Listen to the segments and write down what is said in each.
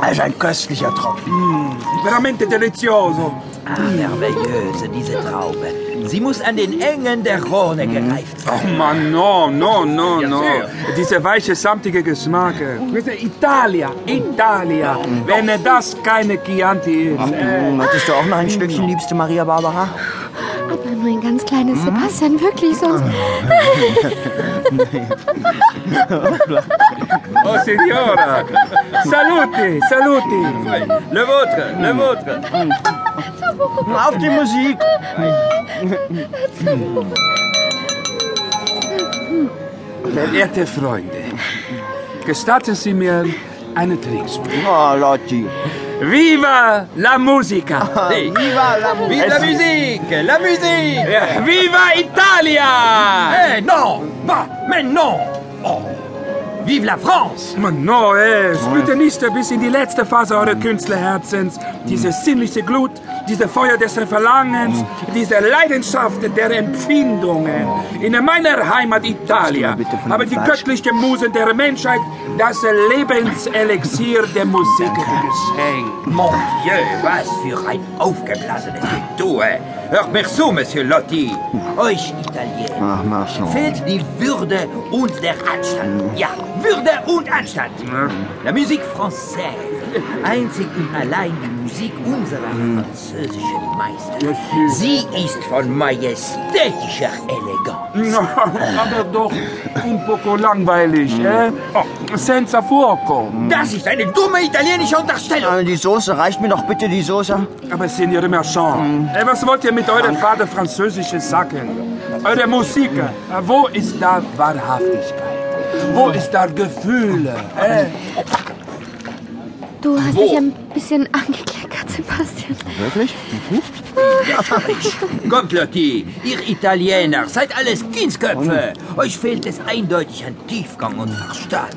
Das ist ein köstlicher Tropfen. Veramente delizioso. Ah, merveilleuse, diese Traube. Sie muss an den Engen der Rhone gereift werden. Oh Mann, no, no, no, no. sehr. Dieser weiche, samtige Geschmack. Du, Italia, Italia. Wenn das keine Chianti ist. Äh, Möchtest du auch noch ein Stückchen, liebste Maria Barbara? Aber nur ein ganz kleines Sebastian, wirklich, sonst. oh, Signora. Saluti, saluti. Le vôtre, le vôtre. Auf die Musik! Verehrte Freunde, gestatten Sie mir einen Trinkspruch. Oh, Lotti. Viva la musica! Hey. Viva la! Vive la musique, la musique. Ja, Viva Italia! Eh, non, pas, mais non. Oh. Vive la France. Man, no, es bitte nicht bis in die letzte Phase eures Künstlerherzens. Diese sinnliche Glut, diese Feuer des Verlangens, diese Leidenschaft der Empfindungen. In meiner Heimat dem haben die göttlichen Musen der Menschheit das Lebenselixier der Musik geschenkt. Mon Dieu, was für ein aufgeblasenes Getue. Hört mir zu, Monsieur Lotti. Euch Italiener schon. fehlt die Würde und der Anstand. Ja, Würde und Anstand. La musique française. Einzig und allein die Musik unserer französischen Meister. Sie ist von majestätischer Eleganz. Aber doch un poco langweilig, eh? Oh, senza fuoco. Das ist eine dumme italienische Unterstellung. Äh, Die Soße, reicht mir doch bitte die Soße? Aber Signore Marchand, eh, was wollt ihr mit eurem Vater französisches sagen? Eure Musik, eh, wo ist da Wahrhaftigkeit? Wo ist da Gefühle? Eh? Du hast dich ein bisschen angekleckert, Sebastian. Wirklich? Kommt, Lotti, ihr Italiener, seid alles Kindsköpfe. Euch fehlt es eindeutig an Tiefgang und Verstand.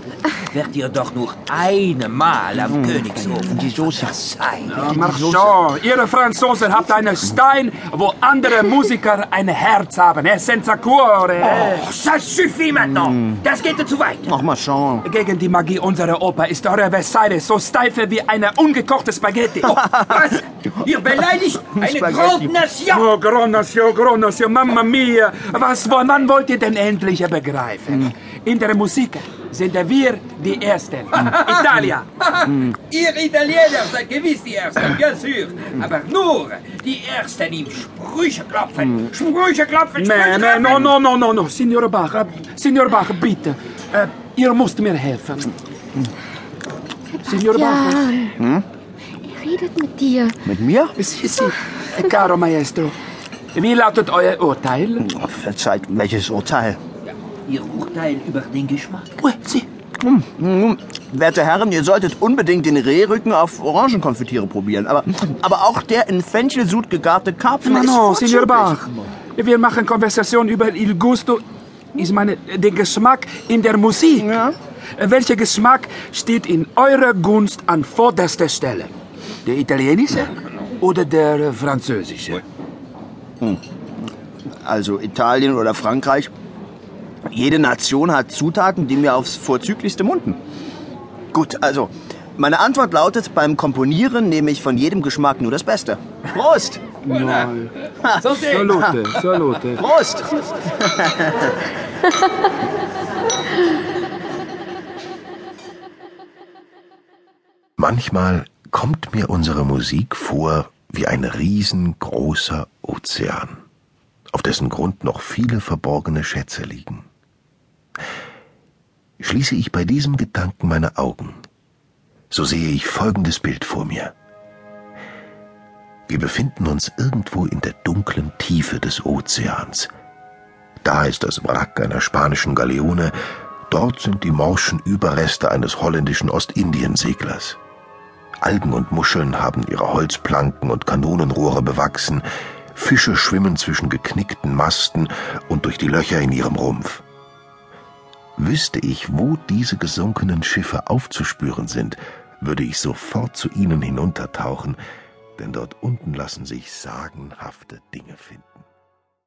Werdet ihr doch nur einmal am Königshof die Soße sein. Marchand, ihr Franzosen habt einen Stein, wo andere Musiker ein Herz haben. Eh? Senza cuore. eh? Oh, ça suffit maintenant. Das geht zu weit. Ach, schauen. Gegen die Magie unserer Oper ist eure Versailles so steife wie eine ungekochte Spaghetti. Oh, was? Ihr beleidigt eine. Grande Nation. Oh, Grand Nation, Grand Nation, Mamma mia. Was, wann wollt ihr denn endlich begreifen? In der Musik sind wir die Ersten. Italia. Ihr Italiener seid gewiss die Ersten, bien sûr. Aber nur die Ersten im Sprüche klopfen. Sprüche klopfen, Nee, Sprüche nee, no, klopfen. no, no, no, no. Signor Bach, Signor Bach, bitte. Äh, ihr müsst mir helfen. Signor Bach. Sebastian. Er redet mit dir. Mit mir? Si, si. Caro Maestro. Wie lautet euer Urteil? Verzeiht, welches Urteil? Ihr Urteil über den Geschmack. Oh, si. Nun, werte Herren, ihr solltet unbedingt den Rehrücken auf Orangenkonfitüre probieren. Aber, aber auch der in Fenchelsud gegarte Karpfen No, ist no, Signor. Bach. Wir machen Konversation über il gusto, ich meine, den Geschmack in der Musik. Ja. Welcher Geschmack steht in eurer Gunst an vorderster Stelle? Der italienische oder der französische? Also Italien oder Frankreich. Jede Nation hat Zutaten, die mir aufs vorzüglichste munden. Gut, also, meine Antwort lautet, beim Komponieren nehme ich von jedem Geschmack nur das Beste. Prost! Nein. Salute, salute. Prost! Manchmal kommt mir unsere Musik vor wie ein riesengroßer Ozean, auf dessen Grund noch viele verborgene Schätze liegen. Schließe ich bei diesem Gedanken meine Augen, so sehe ich folgendes Bild vor mir. Wir befinden uns irgendwo in der dunklen Tiefe des Ozeans. Da ist das Wrack einer spanischen Galeone, dort sind die morschen Überreste eines holländischen Ostindienseglers. Algen und Muscheln haben ihre Holzplanken und Kanonenrohre bewachsen, Fische schwimmen zwischen geknickten Masten und durch die Löcher in ihrem Rumpf. Wüsste ich, wo diese gesunkenen Schiffe aufzuspüren sind, würde ich sofort zu ihnen hinuntertauchen, denn dort unten lassen sich sagenhafte Dinge finden.